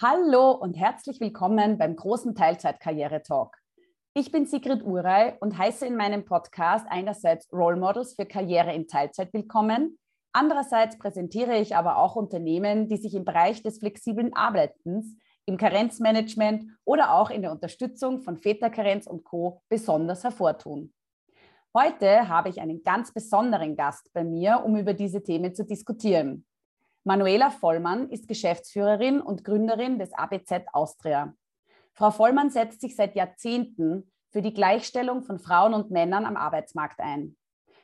Hallo und herzlich willkommen beim großen Teilzeitkarriere-Talk. Ich bin Sigrid Urey und heiße in meinem Podcast einerseits Role Models für Karriere in Teilzeit willkommen. Andererseits präsentiere ich aber auch Unternehmen, die sich im Bereich des flexiblen Arbeitens, im Karenzmanagement oder auch in der Unterstützung von Väterkarenz und Co. besonders hervortun. Heute habe ich einen ganz besonderen Gast bei mir, um über diese Themen zu diskutieren. Manuela Vollmann ist Geschäftsführerin und Gründerin des ABZ Austria. Frau Vollmann setzt sich seit Jahrzehnten für die Gleichstellung von Frauen und Männern am Arbeitsmarkt ein.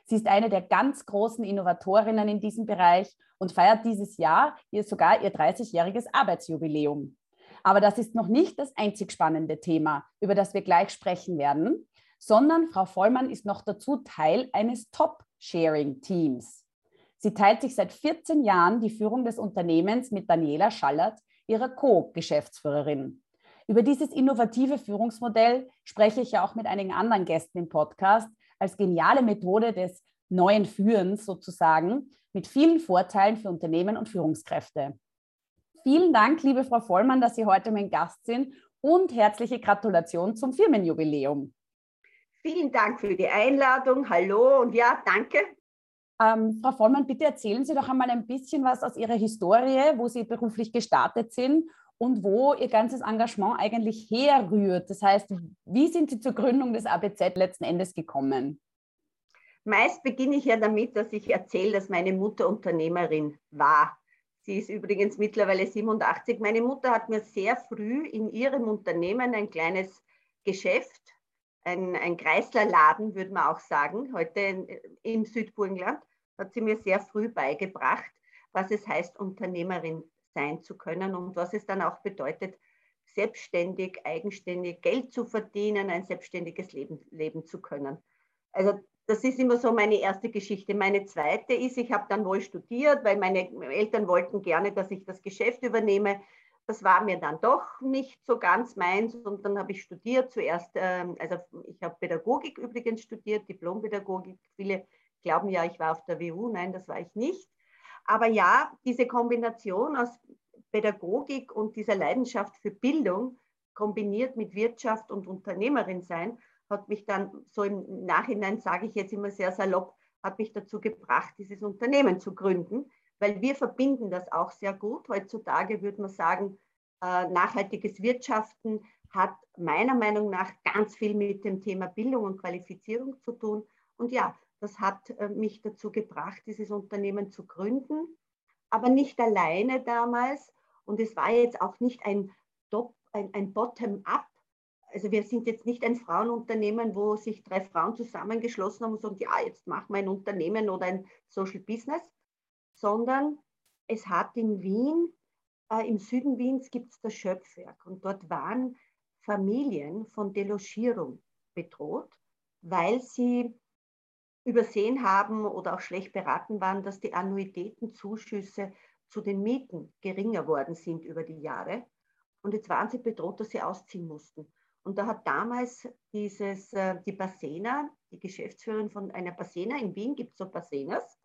Sie ist eine der ganz großen Innovatorinnen in diesem Bereich und feiert dieses Jahr ihr sogar ihr 30-jähriges Arbeitsjubiläum. Aber das ist noch nicht das einzig spannende Thema, über das wir gleich sprechen werden, sondern Frau Vollmann ist noch dazu Teil eines Top-Sharing-Teams. Sie teilt sich seit 14 Jahren die Führung des Unternehmens mit Daniela Schallert, ihrer Co-Geschäftsführerin. Über dieses innovative Führungsmodell spreche ich ja auch mit einigen anderen Gästen im Podcast als geniale Methode des neuen Führens sozusagen mit vielen Vorteilen für Unternehmen und Führungskräfte. Vielen Dank, liebe Frau Vollmann, dass Sie heute mein Gast sind und herzliche Gratulation zum Firmenjubiläum. Vielen Dank für die Einladung. Hallo und ja, danke ähm, Frau Vollmann, bitte erzählen Sie doch einmal ein bisschen was aus Ihrer Historie, wo Sie beruflich gestartet sind und wo Ihr ganzes Engagement eigentlich herrührt. Das heißt, wie sind Sie zur Gründung des ABZ letzten Endes gekommen? Meist beginne ich ja damit, dass ich erzähle, dass meine Mutter Unternehmerin war. Sie ist übrigens mittlerweile 87. Meine Mutter hat mir sehr früh in ihrem Unternehmen ein kleines Geschäft ein, ein Kreislerladen, würde man auch sagen, heute im Südburgenland, hat sie mir sehr früh beigebracht, was es heißt, Unternehmerin sein zu können und was es dann auch bedeutet, selbstständig, eigenständig Geld zu verdienen, ein selbstständiges Leben leben zu können. Also das ist immer so meine erste Geschichte. Meine zweite ist, ich habe dann wohl studiert, weil meine Eltern wollten gerne, dass ich das Geschäft übernehme. Das war mir dann doch nicht so ganz meins und dann habe ich studiert zuerst, ähm, also ich habe Pädagogik übrigens studiert, Diplompädagogik. Viele glauben ja, ich war auf der WU, nein, das war ich nicht. Aber ja, diese Kombination aus Pädagogik und dieser Leidenschaft für Bildung kombiniert mit Wirtschaft und Unternehmerin sein, hat mich dann so im Nachhinein, sage ich jetzt immer sehr salopp, hat mich dazu gebracht, dieses Unternehmen zu gründen, weil wir verbinden das auch sehr gut. Heutzutage würde man sagen, äh, nachhaltiges Wirtschaften hat meiner Meinung nach ganz viel mit dem Thema Bildung und Qualifizierung zu tun. Und ja, das hat äh, mich dazu gebracht, dieses Unternehmen zu gründen, aber nicht alleine damals. Und es war jetzt auch nicht ein, ein, ein Bottom-up. Also wir sind jetzt nicht ein Frauenunternehmen, wo sich drei Frauen zusammengeschlossen haben und sagen, ja, jetzt machen wir ein Unternehmen oder ein Social Business, sondern es hat in Wien, äh, im Süden Wiens gibt es das Schöpfwerk und dort waren Familien von Delogierung bedroht, weil sie übersehen haben oder auch schlecht beraten waren, dass die Annuitätenzuschüsse zu den Mieten geringer worden sind über die Jahre. Und jetzt waren sie bedroht, dass sie ausziehen mussten. Und da hat damals dieses, äh, die Basena, die Geschäftsführerin von einer Basena, in Wien gibt es so Basenas,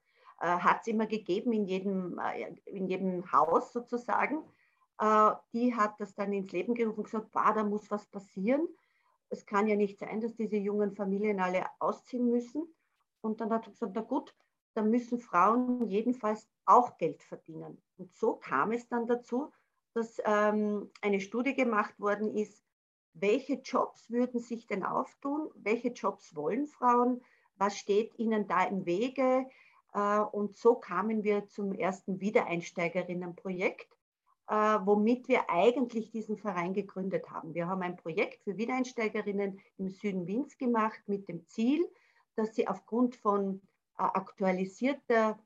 hat es immer gegeben in jedem, äh, in jedem Haus sozusagen. Äh, die hat das dann ins Leben gerufen und gesagt, bah, da muss was passieren. Es kann ja nicht sein, dass diese jungen Familien alle ausziehen müssen. Und dann hat er gesagt, na gut, dann müssen Frauen jedenfalls auch Geld verdienen. Und so kam es dann dazu, dass ähm, eine Studie gemacht worden ist, welche Jobs würden sich denn auftun, welche Jobs wollen Frauen, was steht ihnen da im Wege, äh, und so kamen wir zum ersten Wiedereinsteigerinnenprojekt, äh, womit wir eigentlich diesen Verein gegründet haben. Wir haben ein Projekt für Wiedereinsteigerinnen im Süden Wiens gemacht mit dem Ziel, dass sie aufgrund von äh, aktualisierter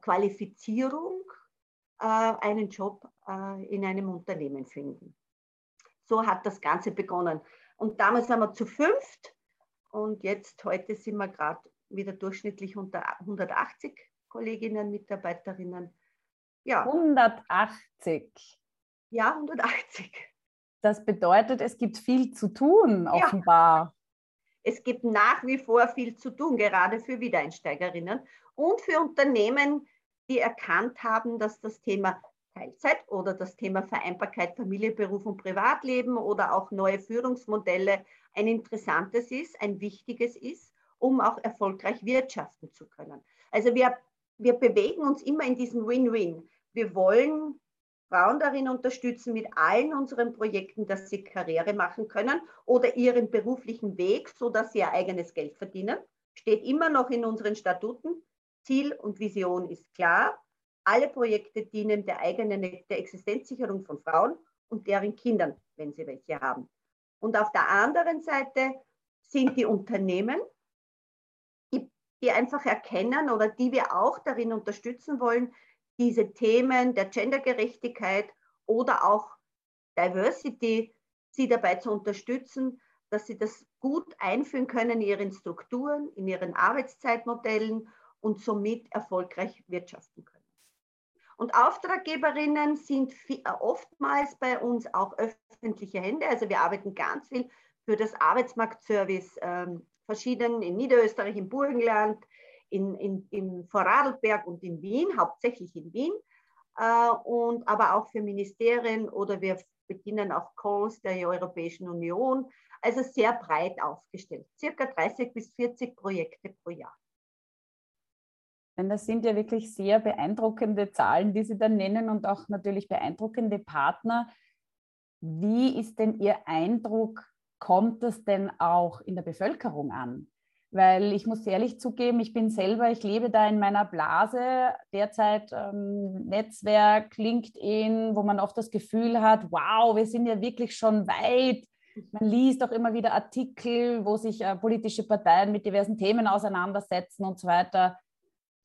Qualifizierung einen Job in einem Unternehmen finden. So hat das Ganze begonnen. Und damals waren wir zu fünft und jetzt, heute sind wir gerade wieder durchschnittlich unter 180 Kolleginnen, Mitarbeiterinnen. Ja. 180. Ja, 180. Das bedeutet, es gibt viel zu tun, offenbar. Ja. Es gibt nach wie vor viel zu tun, gerade für Wiedereinsteigerinnen und für Unternehmen, die erkannt haben, dass das Thema Teilzeit oder das Thema Vereinbarkeit Familie, Beruf und Privatleben oder auch neue Führungsmodelle ein interessantes ist, ein wichtiges ist, um auch erfolgreich wirtschaften zu können. Also wir, wir bewegen uns immer in diesem Win-Win. Wir wollen Frauen darin unterstützen mit allen unseren Projekten, dass sie Karriere machen können oder ihren beruflichen Weg, sodass sie ihr eigenes Geld verdienen. Steht immer noch in unseren Statuten. Ziel und Vision ist klar. Alle Projekte dienen der eigenen der Existenzsicherung von Frauen und deren Kindern, wenn sie welche haben. Und auf der anderen Seite sind die Unternehmen, die, einfach erkennen oder die wir auch darin unterstützen wollen, diese Themen der Gendergerechtigkeit oder auch Diversity, sie dabei zu unterstützen, dass sie das gut einführen können in ihren Strukturen, in ihren Arbeitszeitmodellen und somit erfolgreich wirtschaften können. Und Auftraggeberinnen sind oftmals bei uns auch öffentliche Hände. Also wir arbeiten ganz viel für das Arbeitsmarktservice ähm, verschieden in Niederösterreich, im Burgenland, in, in, in Vorarlberg und in Wien, hauptsächlich in Wien, äh, und aber auch für Ministerien oder wir bedienen auch Calls der Europäischen Union, also sehr breit aufgestellt, circa 30 bis 40 Projekte pro Jahr. Das sind ja wirklich sehr beeindruckende Zahlen, die Sie dann nennen und auch natürlich beeindruckende Partner. Wie ist denn Ihr Eindruck? Kommt das denn auch in der Bevölkerung an? Weil ich muss ehrlich zugeben, ich bin selber, ich lebe da in meiner Blase, derzeit ähm, Netzwerk, LinkedIn, wo man oft das Gefühl hat, wow, wir sind ja wirklich schon weit. Man liest auch immer wieder Artikel, wo sich äh, politische Parteien mit diversen Themen auseinandersetzen und so weiter.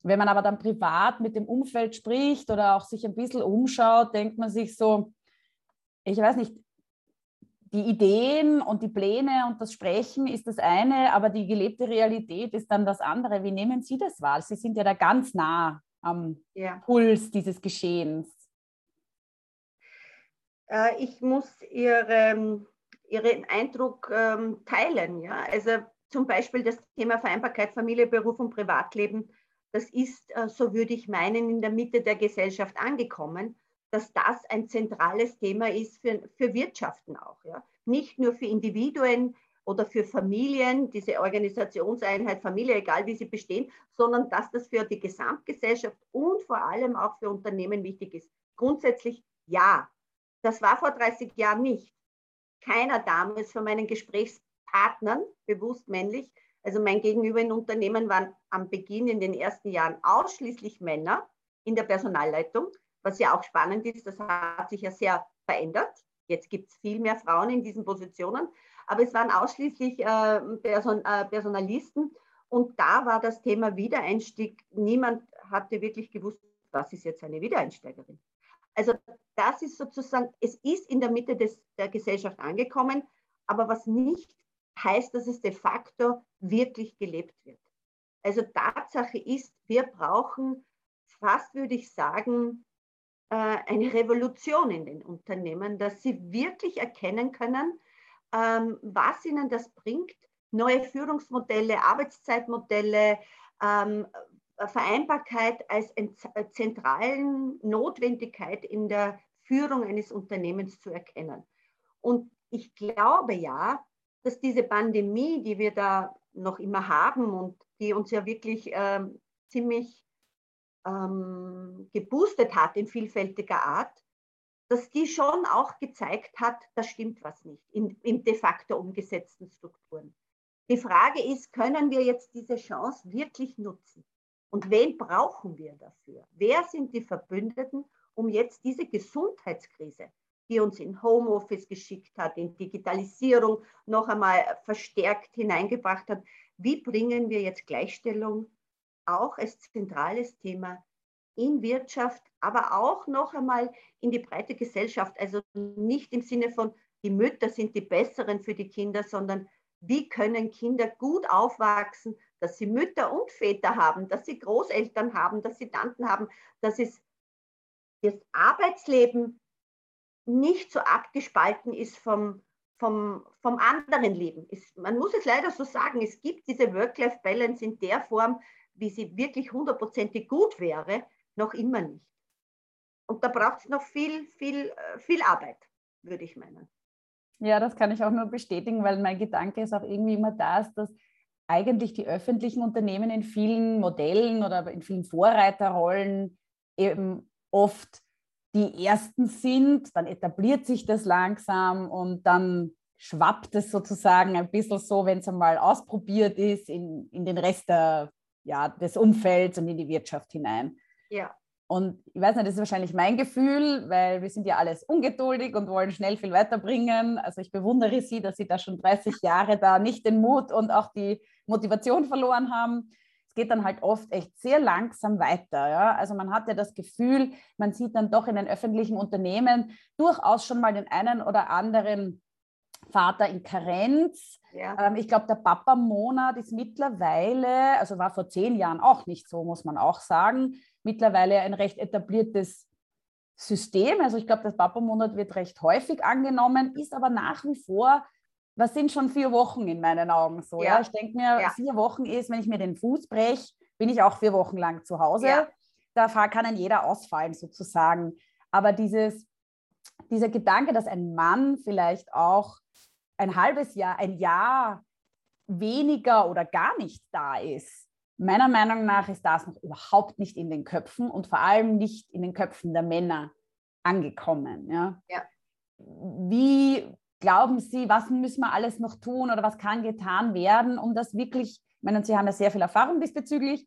Wenn man aber dann privat mit dem Umfeld spricht oder auch sich ein bisschen umschaut, denkt man sich so, ich weiß nicht, die Ideen und die Pläne und das Sprechen ist das eine, aber die gelebte Realität ist dann das andere. Wie nehmen Sie das wahr? Sie sind ja da ganz nah am ja. Puls dieses Geschehens. Äh, ich muss Ihre, Ihren Eindruck ähm, teilen. Ja? Also zum Beispiel das Thema Vereinbarkeit Familie, Beruf und Privatleben, das ist, äh, so würde ich meinen, in der Mitte der Gesellschaft angekommen dass das ein zentrales Thema ist für, für Wirtschaften auch. Ja. Nicht nur für Individuen oder für Familien, diese Organisationseinheit Familie, egal wie sie bestehen, sondern dass das für die Gesamtgesellschaft und vor allem auch für Unternehmen wichtig ist. Grundsätzlich ja. Das war vor 30 Jahren nicht. Keiner damals von meinen Gesprächspartnern, bewusst männlich, also mein Gegenüber in Unternehmen waren am Beginn in den ersten Jahren ausschließlich Männer in der Personalleitung was ja auch spannend ist, das hat sich ja sehr verändert. Jetzt gibt es viel mehr Frauen in diesen Positionen, aber es waren ausschließlich äh, Person, äh, Personalisten und da war das Thema Wiedereinstieg. Niemand hatte wirklich gewusst, was ist jetzt eine Wiedereinsteigerin. Also das ist sozusagen, es ist in der Mitte des, der Gesellschaft angekommen, aber was nicht heißt, dass es de facto wirklich gelebt wird. Also Tatsache ist, wir brauchen fast, würde ich sagen, äh, eine Revolution in den Unternehmen, dass sie wirklich erkennen können, ähm, was ihnen das bringt, neue Führungsmodelle, Arbeitszeitmodelle, ähm, Vereinbarkeit als zentralen Notwendigkeit in der Führung eines Unternehmens zu erkennen. Und ich glaube ja, dass diese Pandemie, die wir da noch immer haben und die uns ja wirklich ähm, ziemlich ähm, geboostet hat in vielfältiger Art, dass die schon auch gezeigt hat, da stimmt was nicht in, in de facto umgesetzten Strukturen. Die Frage ist, können wir jetzt diese Chance wirklich nutzen? Und wen brauchen wir dafür? Wer sind die Verbündeten, um jetzt diese Gesundheitskrise, die uns in Homeoffice geschickt hat, in Digitalisierung noch einmal verstärkt hineingebracht hat, wie bringen wir jetzt Gleichstellung auch als zentrales Thema in Wirtschaft, aber auch noch einmal in die breite Gesellschaft. Also nicht im Sinne von, die Mütter sind die besseren für die Kinder, sondern wie können Kinder gut aufwachsen, dass sie Mütter und Väter haben, dass sie Großeltern haben, dass sie Tanten haben, dass es das Arbeitsleben nicht so abgespalten ist vom, vom, vom anderen Leben. Es, man muss es leider so sagen, es gibt diese Work-Life-Balance in der Form, wie sie wirklich hundertprozentig gut wäre, noch immer nicht. Und da braucht es noch viel, viel, äh, viel Arbeit, würde ich meinen. Ja, das kann ich auch nur bestätigen, weil mein Gedanke ist auch irgendwie immer das, dass eigentlich die öffentlichen Unternehmen in vielen Modellen oder in vielen Vorreiterrollen eben oft die ersten sind, dann etabliert sich das langsam und dann schwappt es sozusagen ein bisschen so, wenn es einmal ausprobiert ist, in, in den Rest der, ja, des Umfelds und in die Wirtschaft hinein. Ja. Und ich weiß nicht, das ist wahrscheinlich mein Gefühl, weil wir sind ja alles ungeduldig und wollen schnell viel weiterbringen. Also ich bewundere Sie, dass Sie da schon 30 Jahre da nicht den Mut und auch die Motivation verloren haben. Es geht dann halt oft echt sehr langsam weiter. Ja? Also man hat ja das Gefühl, man sieht dann doch in den öffentlichen Unternehmen durchaus schon mal den einen oder anderen Vater in Karenz. Ja. Ähm, ich glaube, der Papa-Monat ist mittlerweile, also war vor zehn Jahren auch nicht so, muss man auch sagen, mittlerweile ein recht etabliertes System. Also ich glaube, das Papa-Monat wird recht häufig angenommen, ist aber nach wie vor, was sind schon vier Wochen in meinen Augen so. Ja. ja? Ich denke mir, ja. vier Wochen ist, wenn ich mir den Fuß breche, bin ich auch vier Wochen lang zu Hause. Da kann ein jeder ausfallen sozusagen. Aber dieses, dieser Gedanke, dass ein Mann vielleicht auch ein halbes Jahr, ein Jahr weniger oder gar nicht da ist, meiner Meinung nach ist das noch überhaupt nicht in den Köpfen und vor allem nicht in den Köpfen der Männer angekommen. Ja? ja. Wie glauben Sie, was müssen wir alles noch tun oder was kann getan werden, um das wirklich, ich meine, Sie haben ja sehr viel Erfahrung diesbezüglich,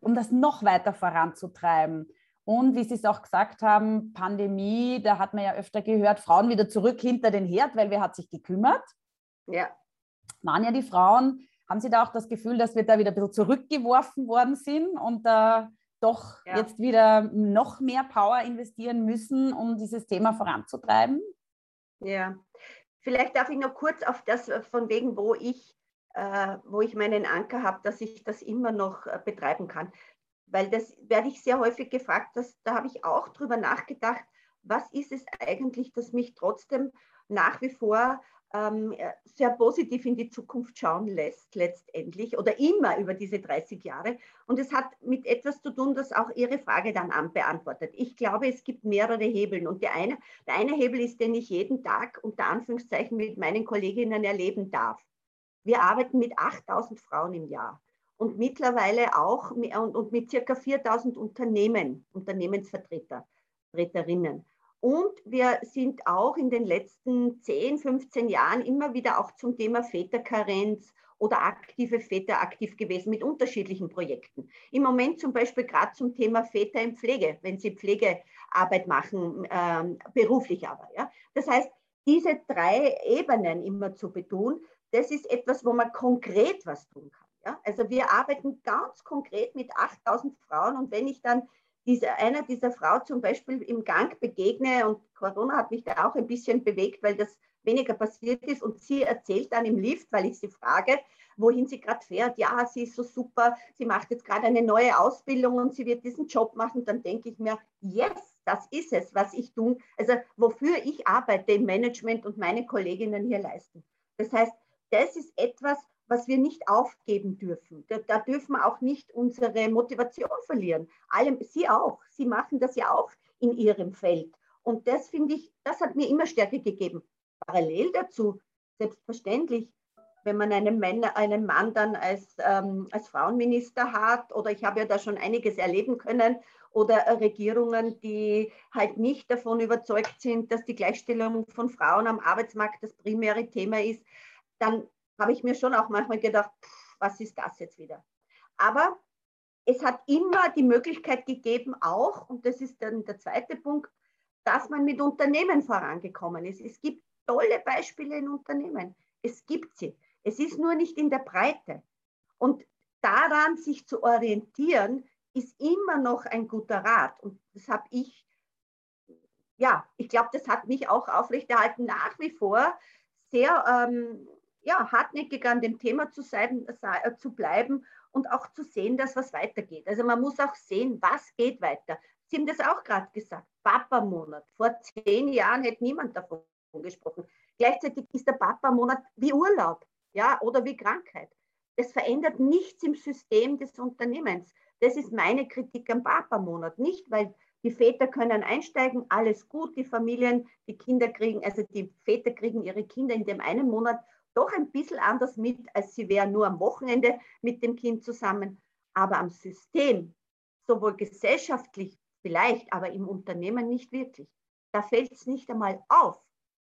um das noch weiter voranzutreiben? Und wie Sie es auch gesagt haben, Pandemie, da hat man ja öfter gehört, Frauen wieder zurück hinter den Herd, weil wer hat sich gekümmert? Ja. Waren ja die Frauen. Haben Sie da auch das Gefühl, dass wir da wieder ein bisschen zurückgeworfen worden sind und da doch ja. jetzt wieder noch mehr Power investieren müssen, um dieses Thema voranzutreiben? Ja, vielleicht darf ich noch kurz auf das von wegen, wo ich, äh, wo ich meinen Anker habe, dass ich das immer noch äh, betreiben kann weil das werde ich sehr häufig gefragt, dass, da habe ich auch drüber nachgedacht, was ist es eigentlich, das mich trotzdem nach wie vor ähm, sehr positiv in die Zukunft schauen lässt, letztendlich, oder immer über diese 30 Jahre. Und es hat mit etwas zu tun, das auch Ihre Frage dann beantwortet. Ich glaube, es gibt mehrere Hebeln. Und der eine, der eine Hebel ist, den ich jeden Tag unter Anführungszeichen mit meinen Kolleginnen erleben darf. Wir arbeiten mit 8000 Frauen im Jahr und mittlerweile auch und, und mit circa 4000 Unternehmen, Unternehmensvertreterinnen. Und wir sind auch in den letzten 10, 15 Jahren immer wieder auch zum Thema Väterkarenz oder aktive Väter aktiv gewesen mit unterschiedlichen Projekten. Im Moment zum Beispiel gerade zum Thema Väter in Pflege, wenn sie Pflegearbeit machen, ähm, beruflich aber. Ja. Das heißt, diese drei Ebenen immer zu betonen, das ist etwas, wo man konkret was tun kann. Ja? Also wir arbeiten ganz konkret mit 8000 Frauen und wenn ich dann diese, einer dieser Frau zum Beispiel im Gang begegne und Corona hat mich da auch ein bisschen bewegt, weil das weniger passiert ist und sie erzählt dann im Lift, weil ich sie frage, wohin sie gerade fährt. Ja, sie ist so super, sie macht jetzt gerade eine neue Ausbildung und sie wird diesen Job machen. Dann denke ich mir, yes, das ist es, was ich tue, also wofür ich arbeite im Management und meine Kolleginnen hier leisten. Das heißt, das ist etwas, was wir nicht aufgeben dürfen. Da, da dürfen wir auch nicht unsere Motivation verlieren. Allem, Sie auch. Sie machen das ja auch in Ihrem Feld. Und das finde ich, das hat mir immer Stärke gegeben. Parallel dazu, selbstverständlich, wenn man einen Mann, einen Mann dann als, ähm, als Frauenminister hat, oder ich habe ja da schon einiges erleben können, oder Regierungen, die halt nicht davon überzeugt sind, dass die Gleichstellung von Frauen am Arbeitsmarkt das primäre Thema ist, dann habe ich mir schon auch manchmal gedacht, pff, was ist das jetzt wieder? Aber es hat immer die Möglichkeit gegeben, auch, und das ist dann der zweite Punkt, dass man mit Unternehmen vorangekommen ist. Es gibt tolle Beispiele in Unternehmen. Es gibt sie. Es ist nur nicht in der Breite. Und daran sich zu orientieren, ist immer noch ein guter Rat. Und das habe ich, ja, ich glaube, das hat mich auch aufrechterhalten, nach wie vor sehr ähm, ja, hartnäckig an dem Thema zu, sein, äh, zu bleiben und auch zu sehen, dass was weitergeht. Also man muss auch sehen, was geht weiter. Sie haben das auch gerade gesagt, Papa-Monat. Vor zehn Jahren hätte niemand davon gesprochen. Gleichzeitig ist der Papa-Monat wie Urlaub ja, oder wie Krankheit. Das verändert nichts im System des Unternehmens. Das ist meine Kritik am Papa-Monat. Nicht, weil Die Väter können einsteigen, alles gut, die Familien, die Kinder kriegen, also die Väter kriegen ihre Kinder in dem einen Monat doch ein bisschen anders mit, als sie wären nur am Wochenende mit dem Kind zusammen. Aber am System, sowohl gesellschaftlich vielleicht, aber im Unternehmen nicht wirklich. Da fällt es nicht einmal auf,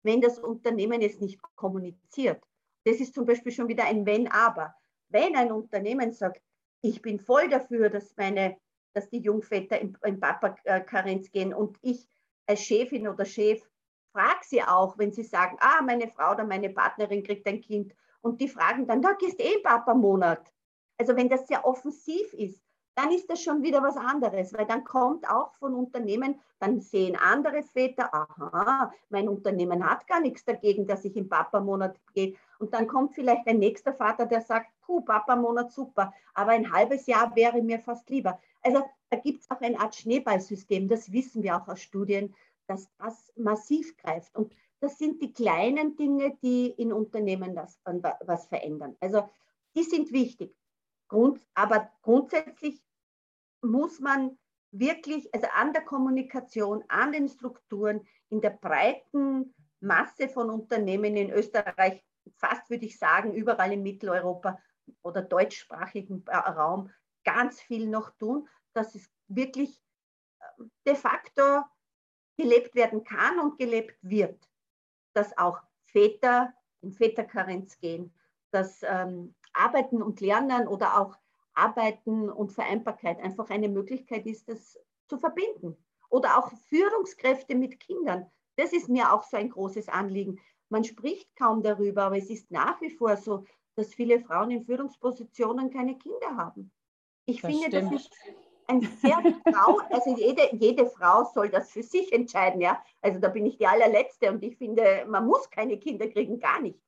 wenn das Unternehmen es nicht kommuniziert. Das ist zum Beispiel schon wieder ein Wenn-Aber. Wenn ein Unternehmen sagt, ich bin voll dafür, dass, meine, dass die Jungväter in, in Papa-Karenz gehen und ich als Chefin oder Chef frage sie auch, wenn sie sagen, ah, meine Frau oder meine Partnerin kriegt ein Kind und die fragen dann, da gehst eh Papa-Monat. Also wenn das sehr offensiv ist, dann ist das schon wieder was anderes, weil dann kommt auch von Unternehmen, dann sehen andere Väter, aha, mein Unternehmen hat gar nichts dagegen, dass ich im Papa-Monat gehe. Und dann kommt vielleicht ein nächster Vater, der sagt, puh, Papa-Monat super, aber ein halbes Jahr wäre mir fast lieber. Also da gibt es auch eine Art Schneeballsystem, das wissen wir auch aus Studien, dass das massiv greift. Und das sind die kleinen Dinge, die in Unternehmen das, was verändern. Also die sind wichtig. Grund, aber grundsätzlich muss man wirklich, also an der Kommunikation, an den Strukturen, in der breiten Masse von Unternehmen in Österreich, fast würde ich sagen, überall in Mitteleuropa oder deutschsprachigen Raum, ganz viel noch tun, dass es wirklich äh, de facto gelebt werden kann und gelebt wird. Dass auch Väter in Väterkarenz gehen, dass ähm, Arbeiten und Lernen oder auch Arbeiten und Vereinbarkeit einfach eine Möglichkeit ist, das zu verbinden. Oder auch Führungskräfte mit Kindern. Das ist mir auch so ein großes Anliegen. Man spricht kaum darüber, aber es ist nach wie vor so, dass viele Frauen in Führungspositionen keine Kinder haben. Ich das finde, stimmt. das ist ein sehr Frau, also jede, jede Frau soll das für sich entscheiden, ja. Also da bin ich die allerletzte und ich finde, man muss keine Kinder kriegen, gar nicht.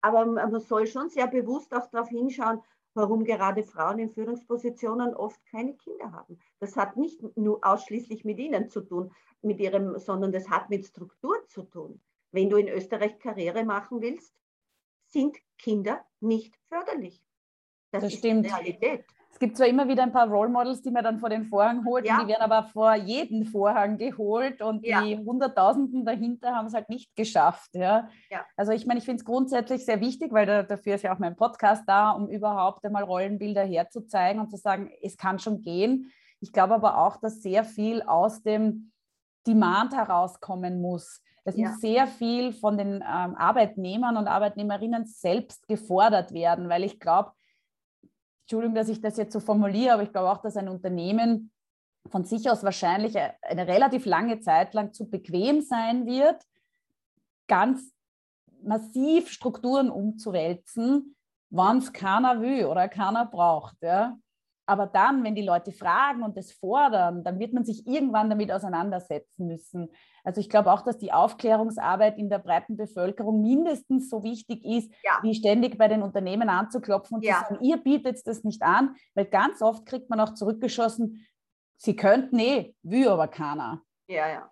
Aber man soll schon sehr bewusst auch darauf hinschauen, warum gerade Frauen in Führungspositionen oft keine Kinder haben. Das hat nicht nur ausschließlich mit ihnen zu tun, mit ihrem, sondern das hat mit Struktur zu tun. Wenn du in Österreich Karriere machen willst, sind Kinder nicht förderlich. Das, das ist stimmt. Realität. Es gibt zwar immer wieder ein paar Role Models, die man dann vor den Vorhang holt, ja. die werden aber vor jeden Vorhang geholt und ja. die Hunderttausenden dahinter haben es halt nicht geschafft. Ja. ja. Also ich meine, ich finde es grundsätzlich sehr wichtig, weil da, dafür ist ja auch mein Podcast da, um überhaupt einmal Rollenbilder herzuzeigen und zu sagen, es kann schon gehen. Ich glaube aber auch, dass sehr viel aus dem Demand herauskommen muss. Es muss sehr viel von den ähm, Arbeitnehmern und Arbeitnehmerinnen selbst gefordert werden, weil ich glaube, Entschuldigung, dass ich das jetzt so formuliere, aber ich glaube auch, dass ein Unternehmen von sich aus wahrscheinlich eine relativ lange Zeit lang zu bequem sein wird, ganz massiv Strukturen umzuwälzen, wann es keiner will oder keiner braucht. Ja? Aber dann, wenn die Leute fragen und es fordern, dann wird man sich irgendwann damit auseinandersetzen müssen. Also ich glaube auch, dass die Aufklärungsarbeit in der breiten Bevölkerung mindestens so wichtig ist, ja. wie ständig bei den Unternehmen anzuklopfen und ja. zu sagen, ihr bietet das nicht an, weil ganz oft kriegt man auch zurückgeschossen, sie könnten eh, will aber keiner. Ja, ja.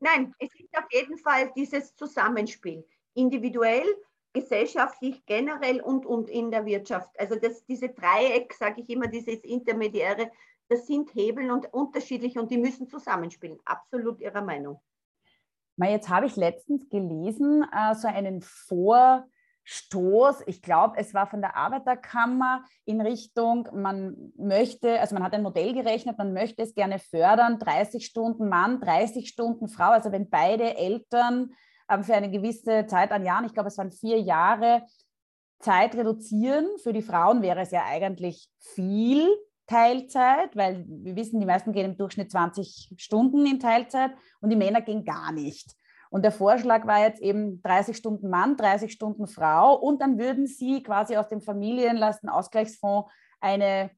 Nein, es ist auf jeden Fall dieses Zusammenspiel. Individuell gesellschaftlich generell und, und in der Wirtschaft. Also das, diese Dreieck, sage ich immer, dieses Intermediäre, das sind Hebel und unterschiedlich und die müssen zusammenspielen. Absolut Ihrer Meinung. Jetzt habe ich letztens gelesen, äh, so einen Vorstoß, ich glaube, es war von der Arbeiterkammer in Richtung, man möchte, also man hat ein Modell gerechnet, man möchte es gerne fördern, 30 Stunden Mann, 30 Stunden Frau, also wenn beide Eltern für eine gewisse Zeit an Jahren, ich glaube, es waren vier Jahre, Zeit reduzieren. Für die Frauen wäre es ja eigentlich viel Teilzeit, weil wir wissen, die meisten gehen im Durchschnitt 20 Stunden in Teilzeit und die Männer gehen gar nicht. Und der Vorschlag war jetzt eben 30 Stunden Mann, 30 Stunden Frau und dann würden sie quasi aus dem Familienlastenausgleichsfonds eine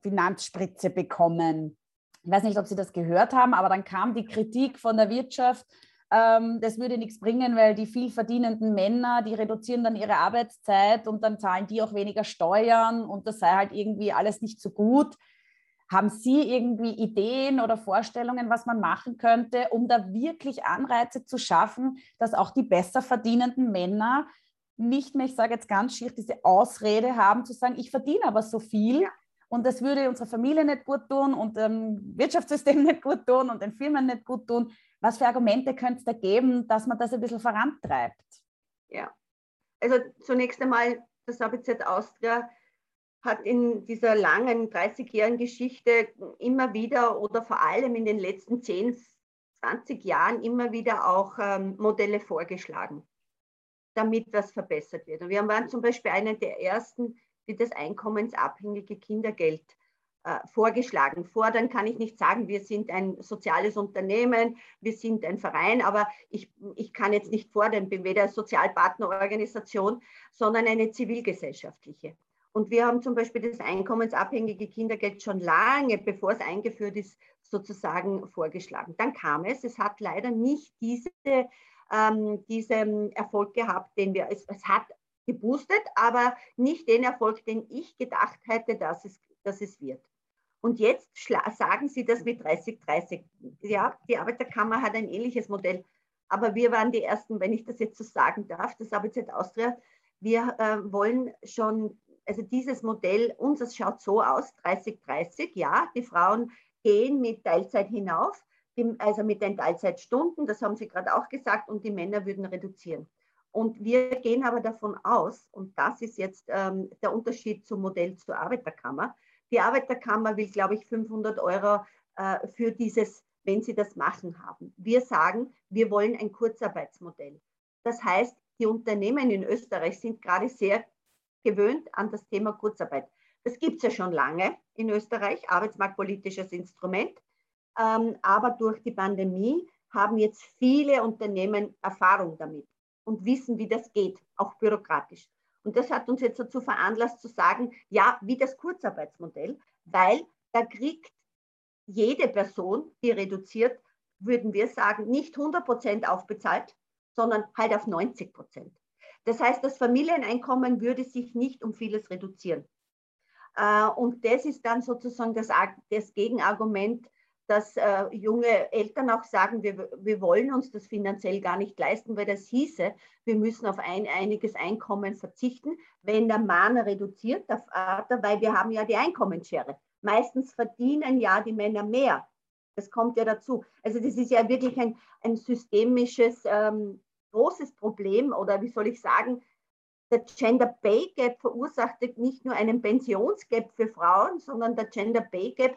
Finanzspritze bekommen. Ich weiß nicht, ob Sie das gehört haben, aber dann kam die Kritik von der Wirtschaft, ähm, das würde nichts bringen, weil die viel verdienenden Männer, die reduzieren dann ihre Arbeitszeit und dann zahlen die auch weniger Steuern und das sei halt irgendwie alles nicht so gut. Haben Sie irgendwie Ideen oder Vorstellungen, was man machen könnte, um da wirklich Anreize zu schaffen, dass auch die besser verdienenden Männer nicht mehr, ich sage jetzt ganz schier, diese Ausrede haben zu sagen, ich verdiene aber so viel ja. und das würde unserer Familie nicht gut tun und dem Wirtschaftssystem nicht gut tun und den Firmen nicht gut tun. Was für Argumente könnte es da geben, dass man das ein bisschen vorantreibt? Ja, also zunächst einmal, das ABZ Austria hat in dieser langen 30-jährigen Geschichte immer wieder oder vor allem in den letzten 10, 20 Jahren immer wieder auch ähm, Modelle vorgeschlagen, damit das verbessert wird. Und wir waren zum Beispiel einer der ersten, die das einkommensabhängige Kindergeld vorgeschlagen. Fordern kann ich nicht sagen, wir sind ein soziales Unternehmen, wir sind ein Verein, aber ich, ich kann jetzt nicht fordern, bin weder Sozialpartnerorganisation, sondern eine zivilgesellschaftliche. Und wir haben zum Beispiel das einkommensabhängige Kindergeld schon lange, bevor es eingeführt ist, sozusagen vorgeschlagen. Dann kam es, es hat leider nicht diese, ähm, diesen Erfolg gehabt, den wir, es, es hat geboostet, aber nicht den Erfolg, den ich gedacht hätte, dass es, dass es wird. Und jetzt sagen Sie das mit 30-30. Ja, die Arbeiterkammer hat ein ähnliches Modell, aber wir waren die Ersten, wenn ich das jetzt so sagen darf, das ABZ Austria. Wir äh, wollen schon, also dieses Modell, unseres schaut so aus, 30-30, ja, die Frauen gehen mit Teilzeit hinauf, also mit den Teilzeitstunden, das haben Sie gerade auch gesagt, und die Männer würden reduzieren. Und wir gehen aber davon aus, und das ist jetzt ähm, der Unterschied zum Modell zur Arbeiterkammer, die Arbeiterkammer will, glaube ich, 500 Euro äh, für dieses, wenn sie das machen haben. Wir sagen, wir wollen ein Kurzarbeitsmodell. Das heißt, die Unternehmen in Österreich sind gerade sehr gewöhnt an das Thema Kurzarbeit. Das gibt es ja schon lange in Österreich, arbeitsmarktpolitisches Instrument. Ähm, aber durch die Pandemie haben jetzt viele Unternehmen Erfahrung damit und wissen, wie das geht, auch bürokratisch. Und das hat uns jetzt dazu veranlasst zu sagen, ja, wie das Kurzarbeitsmodell, weil da kriegt jede Person, die reduziert, würden wir sagen, nicht 100 Prozent aufbezahlt, sondern halt auf 90 Prozent. Das heißt, das Familieneinkommen würde sich nicht um vieles reduzieren. Äh, und das ist dann sozusagen das, das Gegenargument, dass äh, junge Eltern auch sagen, wir, wir wollen uns das finanziell gar nicht leisten, weil das hieße, wir müssen auf ein, einiges Einkommen verzichten, wenn der Mann reduziert, der Vater, weil wir haben ja die Einkommensschere. Meistens verdienen ja die Männer mehr. Das kommt ja dazu. Also das ist ja wirklich ein, ein systemisches, ähm, großes Problem oder wie soll ich sagen, der Gender Pay Gap verursacht nicht nur einen Pensionsgap für Frauen, sondern der Gender Pay Gap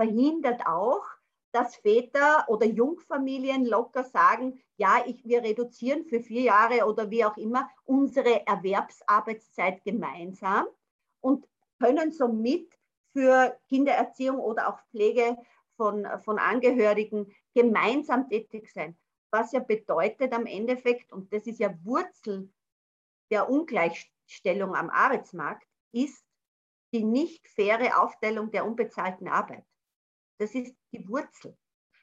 verhindert auch, dass Väter oder Jungfamilien locker sagen, ja, ich, wir reduzieren für vier Jahre oder wie auch immer unsere Erwerbsarbeitszeit gemeinsam und können somit für Kindererziehung oder auch Pflege von, von Angehörigen gemeinsam tätig sein. Was ja bedeutet am Endeffekt, und das ist ja Wurzel der Ungleichstellung am Arbeitsmarkt ist die nicht faire Aufteilung der unbezahlten Arbeit. Das ist die Wurzel.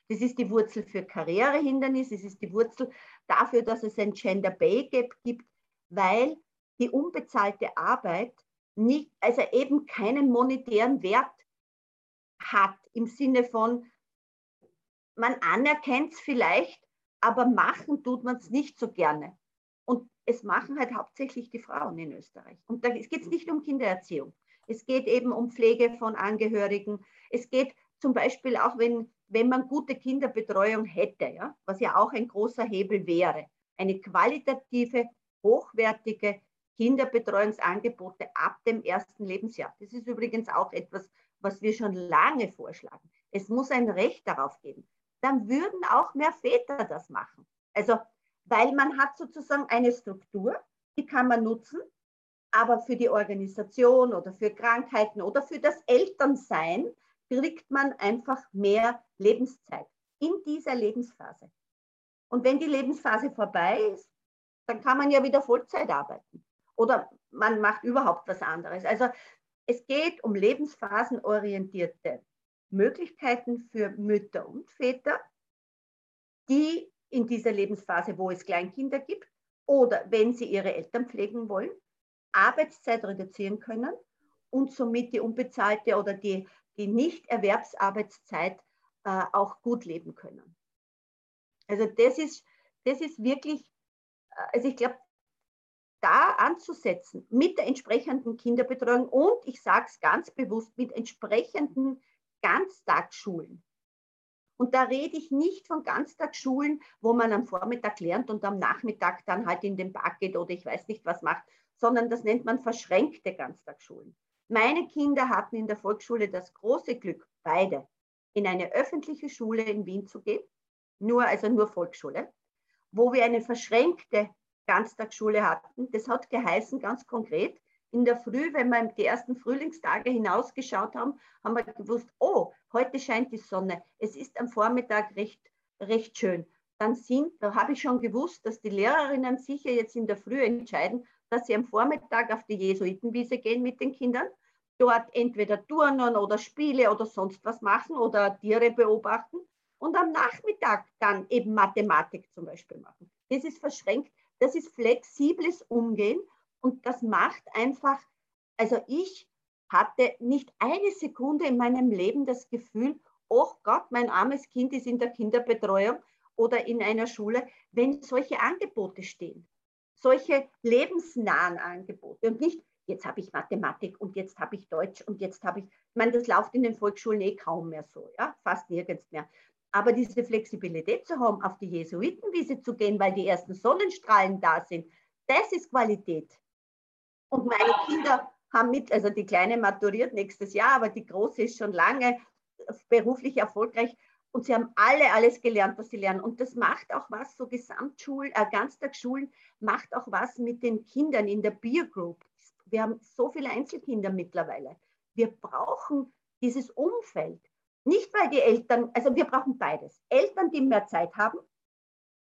Das ist die Wurzel für Karrierehindernisse, es ist die Wurzel dafür, dass es ein Gender Pay Gap gibt, weil die unbezahlte Arbeit nicht, also eben keinen monetären Wert hat im Sinne von, man anerkennt es vielleicht, aber machen tut man es nicht so gerne. Und es machen halt hauptsächlich die Frauen in Österreich. Und da geht es nicht um Kindererziehung. Es geht eben um Pflege von Angehörigen. Es geht zum Beispiel auch, wenn, wenn man gute Kinderbetreuung hätte, ja, was ja auch ein großer Hebel wäre. Eine qualitative, hochwertige Kinderbetreuungsangebote ab dem ersten Lebensjahr. Das ist übrigens auch etwas, was wir schon lange vorschlagen. Es muss ein Recht darauf geben. Dann würden auch mehr Väter das machen. Also weil man hat sozusagen eine Struktur, die kann man nutzen, aber für die Organisation oder für Krankheiten oder für das Elternsein kriegt man einfach mehr Lebenszeit in dieser Lebensphase. Und wenn die Lebensphase vorbei ist, dann kann man ja wieder Vollzeit arbeiten oder man macht überhaupt was anderes. Also es geht um lebensphasenorientierte Möglichkeiten für Mütter und Väter, die in dieser Lebensphase, wo es Kleinkinder gibt oder wenn sie ihre Eltern pflegen wollen, Arbeitszeit reduzieren können und somit die unbezahlte oder die, die Nicht-Erwerbsarbeitszeit äh, auch gut leben können. Also das ist, das ist wirklich, äh, also ich glaube, da anzusetzen mit der entsprechenden Kinderbetreuung und ich sage es ganz bewusst mit entsprechenden Ganztagsschulen. Und da rede ich nicht von Ganztagsschulen, wo man am Vormittag lernt und am Nachmittag dann halt in den Park geht oder ich weiß nicht was macht, sondern das nennt man verschränkte Ganztagsschulen. Meine Kinder hatten in der Volksschule das große Glück, beide, in eine öffentliche Schule in Wien zu gehen, nur, also nur Volksschule, wo wir eine verschränkte Ganztagsschule hatten. Das hat geheißen, ganz konkret, in der Früh, wenn wir die ersten Frühlingstage hinausgeschaut haben, haben wir gewusst, oh, heute scheint die Sonne. Es ist am Vormittag recht, recht schön. Dann sind, da habe ich schon gewusst, dass die Lehrerinnen sicher jetzt in der Früh entscheiden, dass sie am Vormittag auf die Jesuitenwiese gehen mit den Kindern, dort entweder turnen oder Spiele oder sonst was machen oder Tiere beobachten und am Nachmittag dann eben Mathematik zum Beispiel machen. Das ist verschränkt, das ist flexibles Umgehen und das macht einfach, also ich hatte nicht eine Sekunde in meinem Leben das Gefühl, oh Gott, mein armes Kind ist in der Kinderbetreuung oder in einer Schule, wenn solche Angebote stehen. Solche lebensnahen Angebote und nicht, jetzt habe ich Mathematik und jetzt habe ich Deutsch und jetzt habe ich, ich meine, das läuft in den Volksschulen eh kaum mehr so, ja, fast nirgends mehr. Aber diese Flexibilität zu haben, auf die Jesuitenwiese zu gehen, weil die ersten Sonnenstrahlen da sind, das ist Qualität. Und meine Kinder haben mit, also die Kleine maturiert nächstes Jahr, aber die Große ist schon lange beruflich erfolgreich. Und sie haben alle alles gelernt, was sie lernen. Und das macht auch was, so Gesamtschulen, äh, Ganztagsschulen, macht auch was mit den Kindern in der Peer Group. Wir haben so viele Einzelkinder mittlerweile. Wir brauchen dieses Umfeld. Nicht, weil die Eltern, also wir brauchen beides. Eltern, die mehr Zeit haben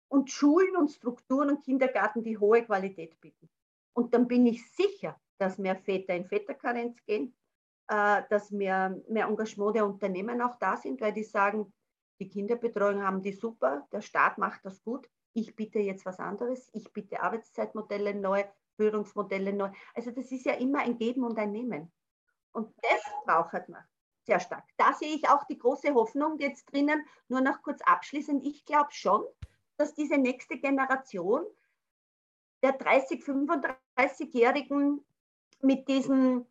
und Schulen und Strukturen und Kindergarten, die hohe Qualität bieten. Und dann bin ich sicher, dass mehr Väter in Väterkarenz gehen, äh, dass mehr, mehr Engagement der Unternehmen auch da sind, weil die sagen, die Kinderbetreuung haben die super, der Staat macht das gut, ich bitte jetzt was anderes, ich bitte Arbeitszeitmodelle neu, Führungsmodelle neu. Also das ist ja immer ein Geben und ein Nehmen. Und das braucht man sehr stark. Da sehe ich auch die große Hoffnung jetzt drinnen, nur noch kurz abschließend. Ich glaube schon, dass diese nächste Generation der 30, 35-Jährigen mit diesem,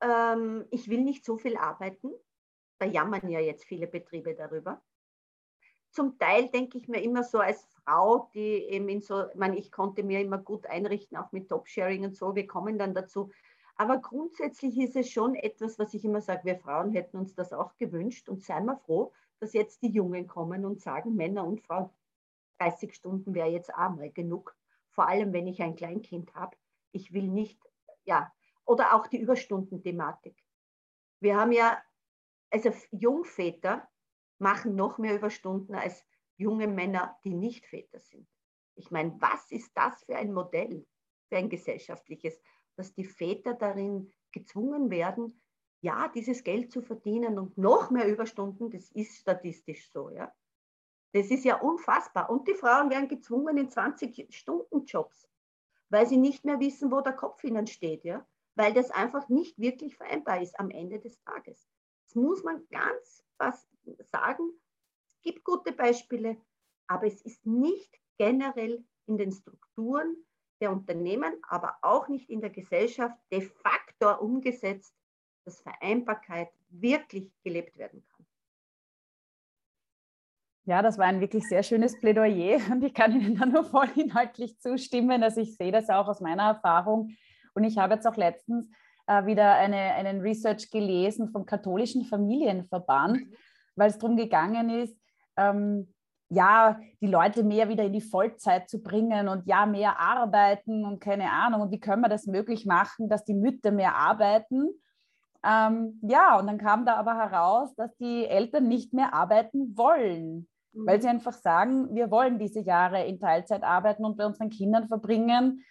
ähm, ich will nicht so viel arbeiten, da jammern ja jetzt viele Betriebe darüber. Zum Teil denke ich mir immer so als Frau, die eben in so, ich meine, ich konnte mir immer gut einrichten, auch mit Top-Sharing und so, wir kommen dann dazu. Aber grundsätzlich ist es schon etwas, was ich immer sage, wir Frauen hätten uns das auch gewünscht und seien wir froh, dass jetzt die Jungen kommen und sagen, Männer und Frauen, 30 Stunden wäre jetzt auch mal genug vor allem wenn ich ein Kleinkind habe. Ich will nicht, ja, oder auch die Überstundenthematik. Wir haben ja, also Jungväter machen noch mehr Überstunden als junge Männer, die nicht Väter sind. Ich meine, was ist das für ein Modell, für ein gesellschaftliches, dass die Väter darin gezwungen werden, ja, dieses Geld zu verdienen und noch mehr Überstunden, das ist statistisch so, ja. Das ist ja unfassbar. Und die Frauen werden gezwungen in 20-Stunden-Jobs, weil sie nicht mehr wissen, wo der Kopf ihnen steht, ja? weil das einfach nicht wirklich vereinbar ist am Ende des Tages. Das muss man ganz was sagen. Es gibt gute Beispiele, aber es ist nicht generell in den Strukturen der Unternehmen, aber auch nicht in der Gesellschaft de facto umgesetzt, dass Vereinbarkeit wirklich gelebt werden kann. Ja, das war ein wirklich sehr schönes Plädoyer und ich kann Ihnen da nur voll inhaltlich zustimmen. Also ich sehe das auch aus meiner Erfahrung und ich habe jetzt auch letztens äh, wieder eine, einen Research gelesen vom katholischen Familienverband, mhm. weil es darum gegangen ist, ähm, ja, die Leute mehr wieder in die Vollzeit zu bringen und ja, mehr arbeiten und keine Ahnung. Und wie können wir das möglich machen, dass die Mütter mehr arbeiten? Ähm, ja, und dann kam da aber heraus, dass die Eltern nicht mehr arbeiten wollen, mhm. weil sie einfach sagen, wir wollen diese Jahre in Teilzeit arbeiten und bei unseren Kindern verbringen.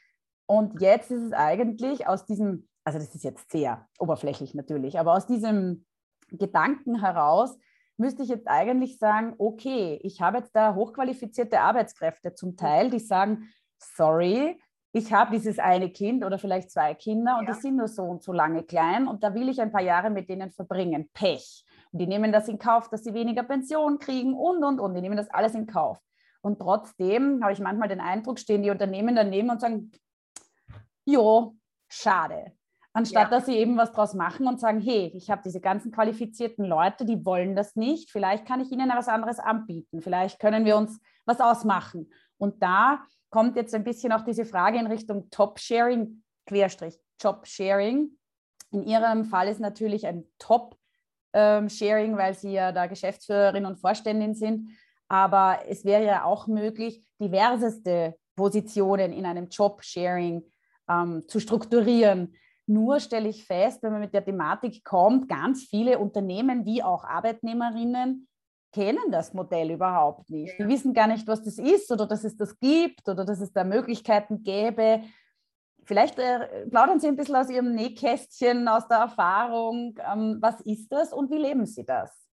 Und jetzt ist es eigentlich aus diesem, also das ist jetzt sehr oberflächlich natürlich, aber aus diesem Gedanken heraus müsste ich jetzt eigentlich sagen, okay, ich habe jetzt da hochqualifizierte Arbeitskräfte zum Teil, die sagen, sorry, ich habe dieses eine Kind oder vielleicht zwei Kinder und ja. die sind nur so und so lange klein und da will ich ein paar Jahre mit denen verbringen. Pech. Und die nehmen das in Kauf, dass sie weniger Pension kriegen und, und, und. Die nehmen das alles in Kauf. Und trotzdem habe ich manchmal den Eindruck, stehen die Unternehmen daneben und sagen, jo, schade. Anstatt ja. dass sie eben was draus machen und sagen, hey, ich habe diese ganzen qualifizierten Leute, die wollen das nicht, vielleicht kann ich ihnen was anderes anbieten, vielleicht können wir uns was ausmachen. Und da kommt jetzt ein bisschen auch diese Frage in Richtung Top-Sharing, Querstrich, Job-Sharing. In Ihrem Fall ist natürlich ein Top-Sharing, weil Sie ja da Geschäftsführerin und Vorständin sind. Aber es wäre ja auch möglich, diverseste Positionen in einem Job-Sharing ähm, zu strukturieren. Nur stelle ich fest, wenn man mit der Thematik kommt, ganz viele Unternehmen wie auch Arbeitnehmerinnen kennen das Modell überhaupt nicht. Die wissen gar nicht, was das ist oder dass es das gibt oder dass es da Möglichkeiten gäbe. Vielleicht äh, plaudern Sie ein bisschen aus Ihrem Nähkästchen, aus der Erfahrung. Ähm, was ist das und wie leben Sie das?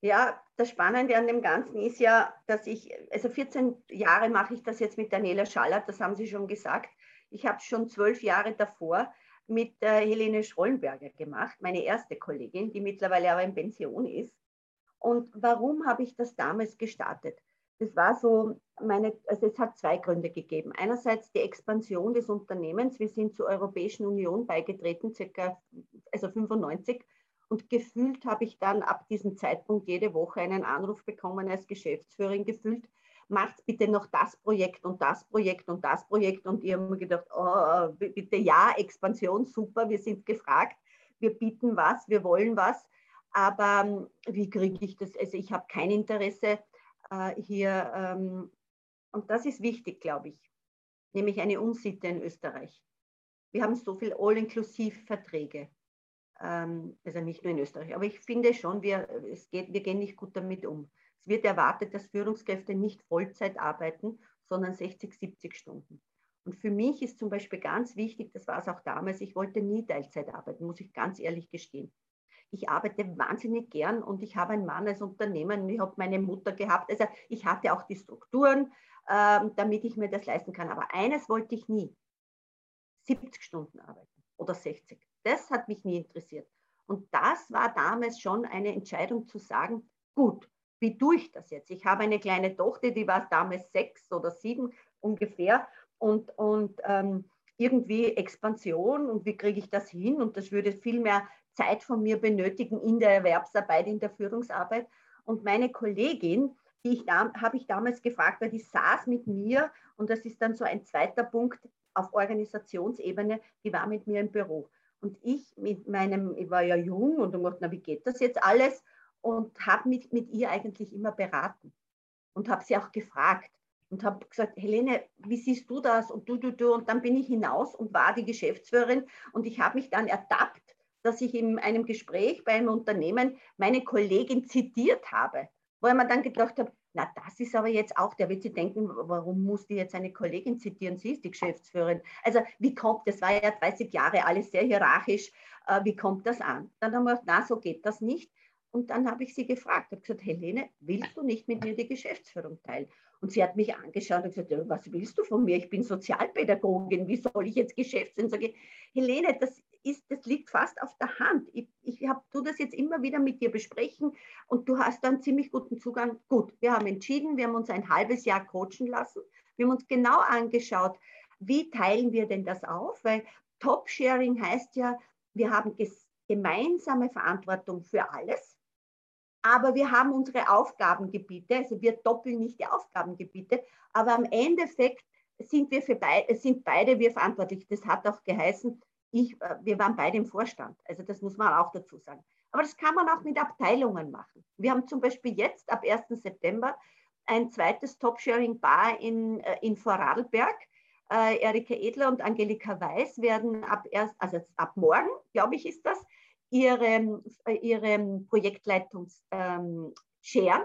Ja, das Spannende an dem Ganzen ist ja, dass ich, also 14 Jahre mache ich das jetzt mit Daniela Schallert, das haben Sie schon gesagt. Ich habe schon zwölf Jahre davor mit äh, Helene Schrollenberger gemacht, meine erste Kollegin, die mittlerweile aber in Pension ist. Und warum habe ich das damals gestartet? Das war so meine, also es hat zwei Gründe gegeben. Einerseits die Expansion des Unternehmens. Wir sind zur Europäischen Union beigetreten, circa, also 95. Und gefühlt habe ich dann ab diesem Zeitpunkt jede Woche einen Anruf bekommen als Geschäftsführerin gefühlt, macht bitte noch das Projekt und das Projekt und das Projekt. Und ich habe mir gedacht, oh, bitte ja, Expansion, super, wir sind gefragt, wir bieten was, wir wollen was. Aber ähm, wie kriege ich das? Also ich habe kein Interesse äh, hier. Ähm, und das ist wichtig, glaube ich, nämlich eine Unsitte in Österreich. Wir haben so viel All-Inklusiv-Verträge. Ähm, also nicht nur in Österreich. Aber ich finde schon, wir, es geht, wir gehen nicht gut damit um. Es wird erwartet, dass Führungskräfte nicht Vollzeit arbeiten, sondern 60, 70 Stunden. Und für mich ist zum Beispiel ganz wichtig, das war es auch damals, ich wollte nie Teilzeit arbeiten, muss ich ganz ehrlich gestehen. Ich arbeite wahnsinnig gern und ich habe einen Mann als Unternehmer und ich habe meine Mutter gehabt. Also ich hatte auch die Strukturen, äh, damit ich mir das leisten kann. Aber eines wollte ich nie, 70 Stunden arbeiten oder 60. Das hat mich nie interessiert. Und das war damals schon eine Entscheidung zu sagen, gut, wie tue ich das jetzt? Ich habe eine kleine Tochter, die war damals sechs oder sieben ungefähr und, und ähm, irgendwie Expansion und wie kriege ich das hin? Und das würde viel mehr Zeit von mir benötigen in der Erwerbsarbeit, in der Führungsarbeit. Und meine Kollegin, die ich da, habe ich damals gefragt, weil die saß mit mir und das ist dann so ein zweiter Punkt auf Organisationsebene, die war mit mir im Büro. Und ich mit meinem, ich war ja jung und dachte, na, wie geht das jetzt alles? Und habe mich mit ihr eigentlich immer beraten und habe sie auch gefragt und habe gesagt, Helene, wie siehst du das? Und du, du, du. Und dann bin ich hinaus und war die Geschäftsführerin und ich habe mich dann ertappt, dass ich in einem Gespräch bei einem Unternehmen meine Kollegin zitiert habe, wo ich mir dann gedacht habe, na, das ist aber jetzt auch, der wird sich denken, warum muss die jetzt eine Kollegin zitieren? Sie ist die Geschäftsführerin. Also, wie kommt, das war ja 30 Jahre alles sehr hierarchisch, äh, wie kommt das an? Dann haben wir gesagt, na, so geht das nicht. Und dann habe ich sie gefragt, habe gesagt, Helene, willst du nicht mit mir die Geschäftsführung teilen? Und sie hat mich angeschaut und gesagt, was willst du von mir? Ich bin Sozialpädagogin, wie soll ich jetzt Geschäftsführerin? Sage Helene, das ist, das liegt fast auf der Hand. Ich, ich hab, das jetzt immer wieder mit dir besprechen und du hast dann ziemlich guten Zugang. Gut, wir haben entschieden, wir haben uns ein halbes Jahr coachen lassen. Wir haben uns genau angeschaut, wie teilen wir denn das auf? Weil Top-Sharing heißt ja, wir haben gemeinsame Verantwortung für alles, aber wir haben unsere Aufgabengebiete, also wir doppeln nicht die Aufgabengebiete, aber am Endeffekt sind wir für beide, sind beide wir verantwortlich. Das hat auch geheißen, ich, äh, wir waren beide im Vorstand. Also das muss man auch dazu sagen. Aber das kann man auch mit Abteilungen machen. Wir haben zum Beispiel jetzt ab 1. September ein zweites Top-Sharing-Bar in, äh, in Vorarlberg. Äh, Erika Edler und Angelika Weiß werden ab erst, also ab morgen, glaube ich, ist das, ihre, äh, ihre Projektleitung ähm, scheren.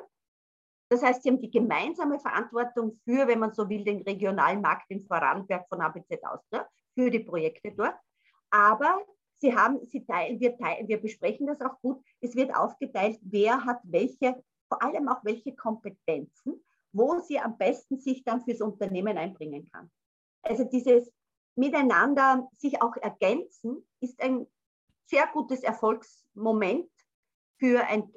Das heißt, sie haben die gemeinsame Verantwortung für, wenn man so will, den regionalen Markt in Vorarlberg von ABZ Austria, für die Projekte dort. Aber Sie haben, Sie teilen, wir, teilen, wir besprechen das auch gut. Es wird aufgeteilt, wer hat welche, vor allem auch welche Kompetenzen, wo sie am besten sich dann fürs Unternehmen einbringen kann. Also dieses Miteinander sich auch ergänzen ist ein sehr gutes Erfolgsmoment für ein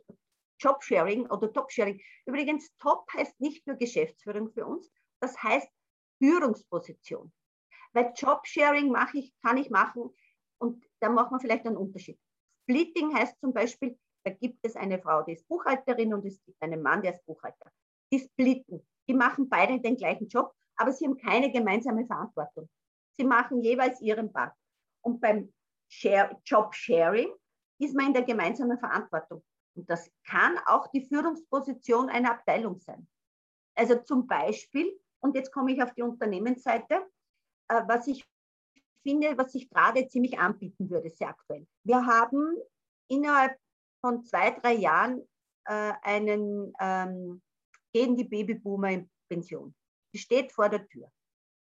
Jobsharing oder Topsharing. Übrigens, Top heißt nicht nur Geschäftsführung für uns, das heißt Führungsposition. Weil Jobsharing mache ich, kann ich machen und da macht man vielleicht einen Unterschied. Splitting heißt zum Beispiel, da gibt es eine Frau, die ist Buchhalterin und es gibt einen Mann, der ist Buchhalter. Die splitten. Die machen beide den gleichen Job, aber sie haben keine gemeinsame Verantwortung. Sie machen jeweils ihren Part. Und beim Share, Job Sharing ist man in der gemeinsamen Verantwortung. Und das kann auch die Führungsposition einer Abteilung sein. Also zum Beispiel, und jetzt komme ich auf die Unternehmensseite, äh, was ich finde, was sich gerade ziemlich anbieten würde, sehr aktuell. Wir haben innerhalb von zwei, drei Jahren äh, einen, ähm, gehen die Babyboomer in Pension. Die steht vor der Tür.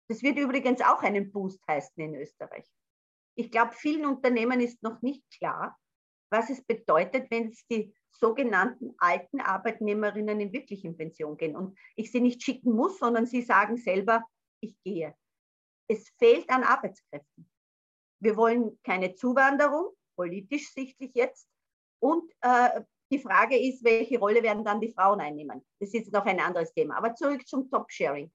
Das wird übrigens auch einen Boost heißen in Österreich. Ich glaube, vielen Unternehmen ist noch nicht klar, was es bedeutet, wenn es die sogenannten alten Arbeitnehmerinnen in wirklich in Pension gehen. Und ich sie nicht schicken muss, sondern sie sagen selber, ich gehe. Es fehlt an Arbeitskräften. Wir wollen keine Zuwanderung, politisch sichtlich jetzt. Und äh, die Frage ist, welche Rolle werden dann die Frauen einnehmen? Das ist noch ein anderes Thema. Aber zurück zum Top-Sharing.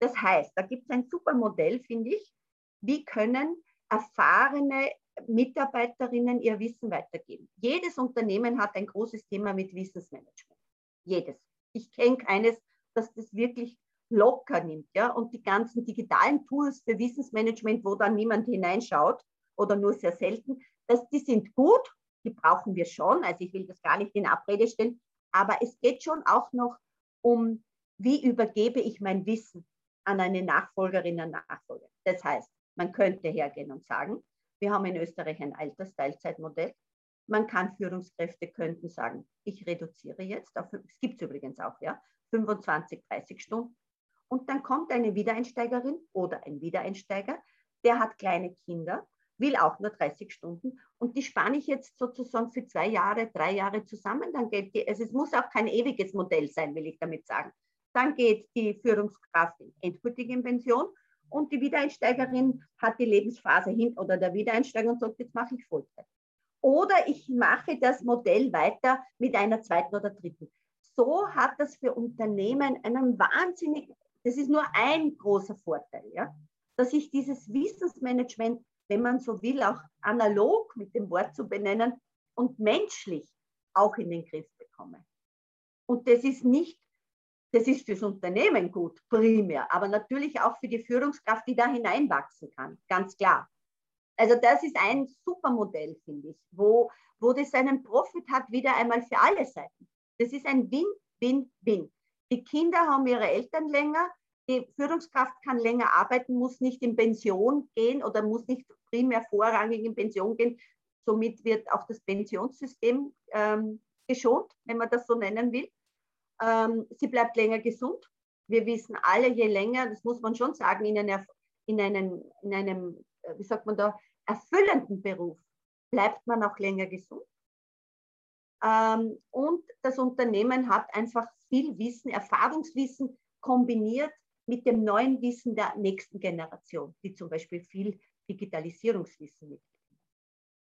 Das heißt, da gibt es ein super Modell, finde ich. Wie können erfahrene Mitarbeiterinnen ihr Wissen weitergeben? Jedes Unternehmen hat ein großes Thema mit Wissensmanagement. Jedes. Ich kenne keines, das das wirklich locker nimmt. Ja? Und die ganzen digitalen Tools für Wissensmanagement, wo dann niemand hineinschaut oder nur sehr selten, das, die sind gut, die brauchen wir schon. Also ich will das gar nicht in Abrede stellen. Aber es geht schon auch noch um, wie übergebe ich mein Wissen an eine Nachfolgerin, einen Nachfolger. Das heißt, man könnte hergehen und sagen, wir haben in Österreich ein Altersteilzeitmodell. Man kann Führungskräfte könnten sagen, ich reduziere jetzt auf, es gibt es übrigens auch, ja, 25, 30 Stunden. Und dann kommt eine Wiedereinsteigerin oder ein Wiedereinsteiger, der hat kleine Kinder, will auch nur 30 Stunden und die spanne ich jetzt sozusagen für zwei Jahre, drei Jahre zusammen. Dann geht die, also es muss auch kein ewiges Modell sein, will ich damit sagen. Dann geht die Führungskraft in Pension und die Wiedereinsteigerin hat die Lebensphase hin oder der Wiedereinsteiger und sagt, jetzt mache ich Vollzeit. Oder ich mache das Modell weiter mit einer zweiten oder dritten. So hat das für Unternehmen einen wahnsinnig das ist nur ein großer Vorteil, ja? dass ich dieses Wissensmanagement, wenn man so will, auch analog mit dem Wort zu benennen und menschlich auch in den Griff bekomme. Und das ist nicht, das ist fürs Unternehmen gut, primär, aber natürlich auch für die Führungskraft, die da hineinwachsen kann, ganz klar. Also das ist ein super Modell, finde ich, wo, wo das einen Profit hat, wieder einmal für alle Seiten. Das ist ein Win-Win-Win. Die Kinder haben ihre Eltern länger, die Führungskraft kann länger arbeiten, muss nicht in Pension gehen oder muss nicht primär vorrangig in Pension gehen. Somit wird auch das Pensionssystem ähm, geschont, wenn man das so nennen will. Ähm, sie bleibt länger gesund. Wir wissen alle, je länger, das muss man schon sagen, in, einer, in, einem, in einem, äh, wie sagt man da, erfüllenden Beruf bleibt man auch länger gesund. Ähm, und das Unternehmen hat einfach viel Wissen, Erfahrungswissen kombiniert mit dem neuen Wissen der nächsten Generation, die zum Beispiel viel Digitalisierungswissen mit.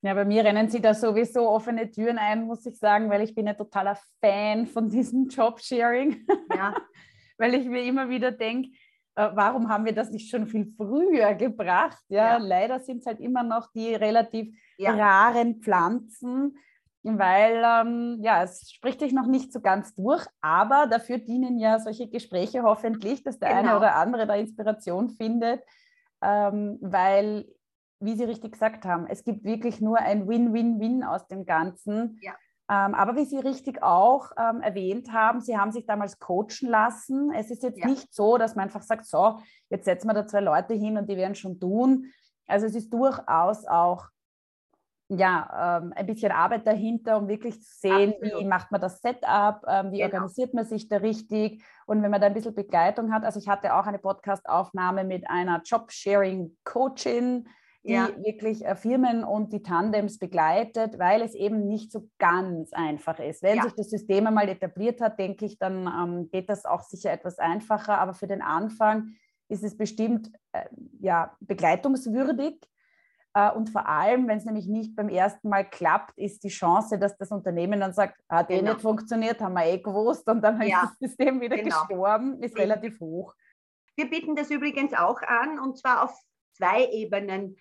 Ja, bei mir rennen sie da sowieso offene Türen ein, muss ich sagen, weil ich bin ein totaler Fan von diesem Jobsharing. Ja. weil ich mir immer wieder denke, äh, warum haben wir das nicht schon viel früher gebracht? Ja, ja. leider sind es halt immer noch die relativ ja. raren Pflanzen, weil ähm, ja, es spricht sich noch nicht so ganz durch, aber dafür dienen ja solche Gespräche hoffentlich, dass der genau. eine oder andere da Inspiration findet, ähm, weil, wie Sie richtig gesagt haben, es gibt wirklich nur ein Win-Win-Win aus dem Ganzen. Ja. Ähm, aber wie Sie richtig auch ähm, erwähnt haben, Sie haben sich damals coachen lassen. Es ist jetzt ja. nicht so, dass man einfach sagt, so, jetzt setzen wir da zwei Leute hin und die werden schon tun. Also es ist durchaus auch ja, ähm, ein bisschen Arbeit dahinter, um wirklich zu sehen, Absolut. wie macht man das Setup, ähm, wie genau. organisiert man sich da richtig und wenn man da ein bisschen Begleitung hat. Also ich hatte auch eine Podcast-Aufnahme mit einer Job-Sharing-Coachin, die ja. wirklich äh, Firmen und die Tandems begleitet, weil es eben nicht so ganz einfach ist. Wenn ja. sich das System einmal etabliert hat, denke ich, dann ähm, geht das auch sicher etwas einfacher, aber für den Anfang ist es bestimmt äh, ja, begleitungswürdig äh, und vor allem, wenn es nämlich nicht beim ersten Mal klappt, ist die Chance, dass das Unternehmen dann sagt, hat eh genau. nicht funktioniert, haben wir eh gewusst und dann ja. ist das System wieder genau. gestorben, ist relativ hoch. Wir bieten das übrigens auch an und zwar auf zwei Ebenen.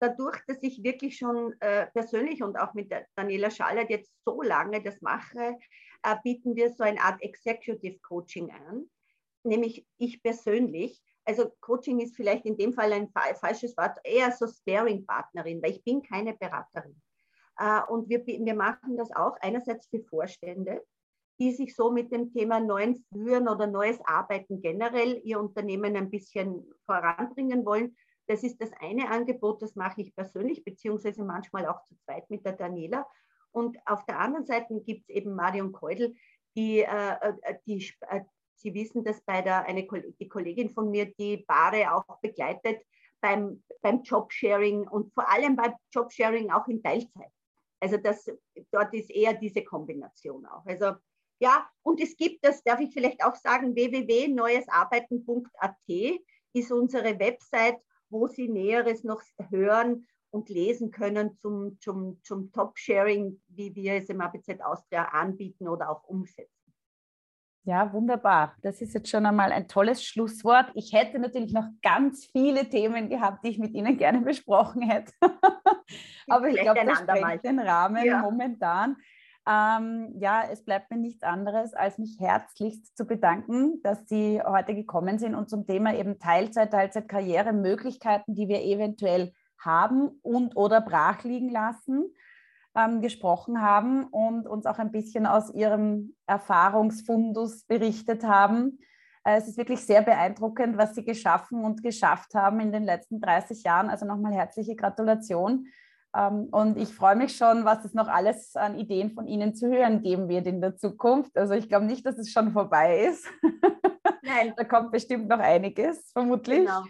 Dadurch, dass ich wirklich schon äh, persönlich und auch mit Daniela Schallert jetzt so lange das mache, äh, bieten wir so eine Art Executive Coaching an, nämlich ich persönlich. Also Coaching ist vielleicht in dem Fall ein falsches Wort, eher so Sparing-Partnerin, weil ich bin keine Beraterin. Äh, und wir, wir machen das auch einerseits für Vorstände, die sich so mit dem Thema neuen Führen oder neues Arbeiten generell ihr Unternehmen ein bisschen voranbringen wollen. Das ist das eine Angebot, das mache ich persönlich, beziehungsweise manchmal auch zu zweit mit der Daniela. Und auf der anderen Seite gibt es eben Marion Keudel, die, äh, äh die äh, Sie wissen, dass bei der, eine die Kollegin von mir die Paare auch begleitet beim, beim Jobsharing und vor allem beim Jobsharing auch in Teilzeit. Also das, dort ist eher diese Kombination auch. Also ja, und es gibt das, darf ich vielleicht auch sagen, www.neuesarbeiten.at ist unsere Website, wo Sie Näheres noch hören und lesen können zum, zum, zum Top-Sharing, wie wir es im ABZ Austria anbieten oder auch umsetzen. Ja, wunderbar. Das ist jetzt schon einmal ein tolles Schlusswort. Ich hätte natürlich noch ganz viele Themen gehabt, die ich mit Ihnen gerne besprochen hätte. Aber ich glaube, das sprengt den Rahmen ja. momentan. Ähm, ja, es bleibt mir nichts anderes, als mich herzlichst zu bedanken, dass Sie heute gekommen sind und zum Thema eben Teilzeit, Teilzeitkarriere, Möglichkeiten, die wir eventuell haben und oder brach liegen lassen, ähm, gesprochen haben und uns auch ein bisschen aus Ihrem Erfahrungsfundus berichtet haben. Äh, es ist wirklich sehr beeindruckend, was Sie geschaffen und geschafft haben in den letzten 30 Jahren. Also nochmal herzliche Gratulation. Ähm, und ich freue mich schon, was es noch alles an Ideen von Ihnen zu hören geben wird in der Zukunft. Also ich glaube nicht, dass es schon vorbei ist. Nein. da kommt bestimmt noch einiges, vermutlich. Genau.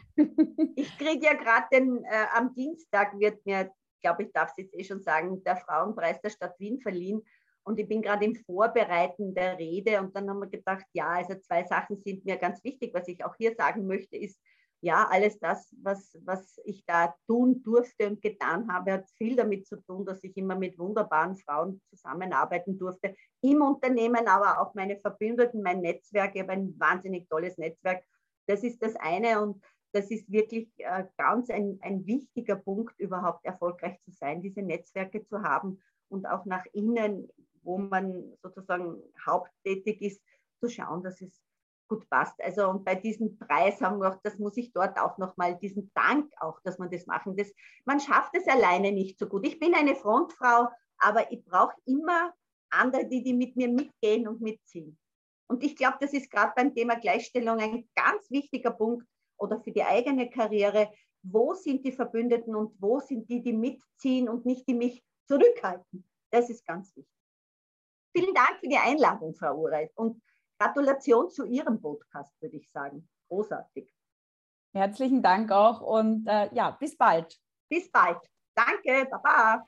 Ich kriege ja gerade den, äh, am Dienstag wird mir, glaube ich, darf es jetzt eh schon sagen, der Frauenpreis der Stadt Wien verliehen. Und ich bin gerade im Vorbereiten der Rede und dann haben wir gedacht, ja, also zwei Sachen sind mir ganz wichtig. Was ich auch hier sagen möchte, ist, ja, alles das, was, was ich da tun durfte und getan habe, hat viel damit zu tun, dass ich immer mit wunderbaren Frauen zusammenarbeiten durfte. Im Unternehmen, aber auch meine Verbündeten, mein Netzwerk. Ich habe ein wahnsinnig tolles Netzwerk. Das ist das eine und das ist wirklich äh, ganz ein, ein wichtiger Punkt, überhaupt erfolgreich zu sein, diese Netzwerke zu haben und auch nach innen, wo man sozusagen haupttätig ist, zu schauen, dass es gut passt. Also und bei diesem Preis haben wir auch, das muss ich dort auch nochmal, diesen Dank auch, dass man das machen. Das, man schafft es alleine nicht so gut. Ich bin eine Frontfrau, aber ich brauche immer andere, die, die mit mir mitgehen und mitziehen. Und ich glaube, das ist gerade beim Thema Gleichstellung ein ganz wichtiger Punkt oder für die eigene Karriere. Wo sind die Verbündeten und wo sind die, die mitziehen und nicht die mich zurückhalten? Das ist ganz wichtig. Vielen Dank für die Einladung, Frau Ureit. Und Gratulation zu Ihrem Podcast, würde ich sagen. Großartig. Herzlichen Dank auch und äh, ja, bis bald. Bis bald. Danke, Baba.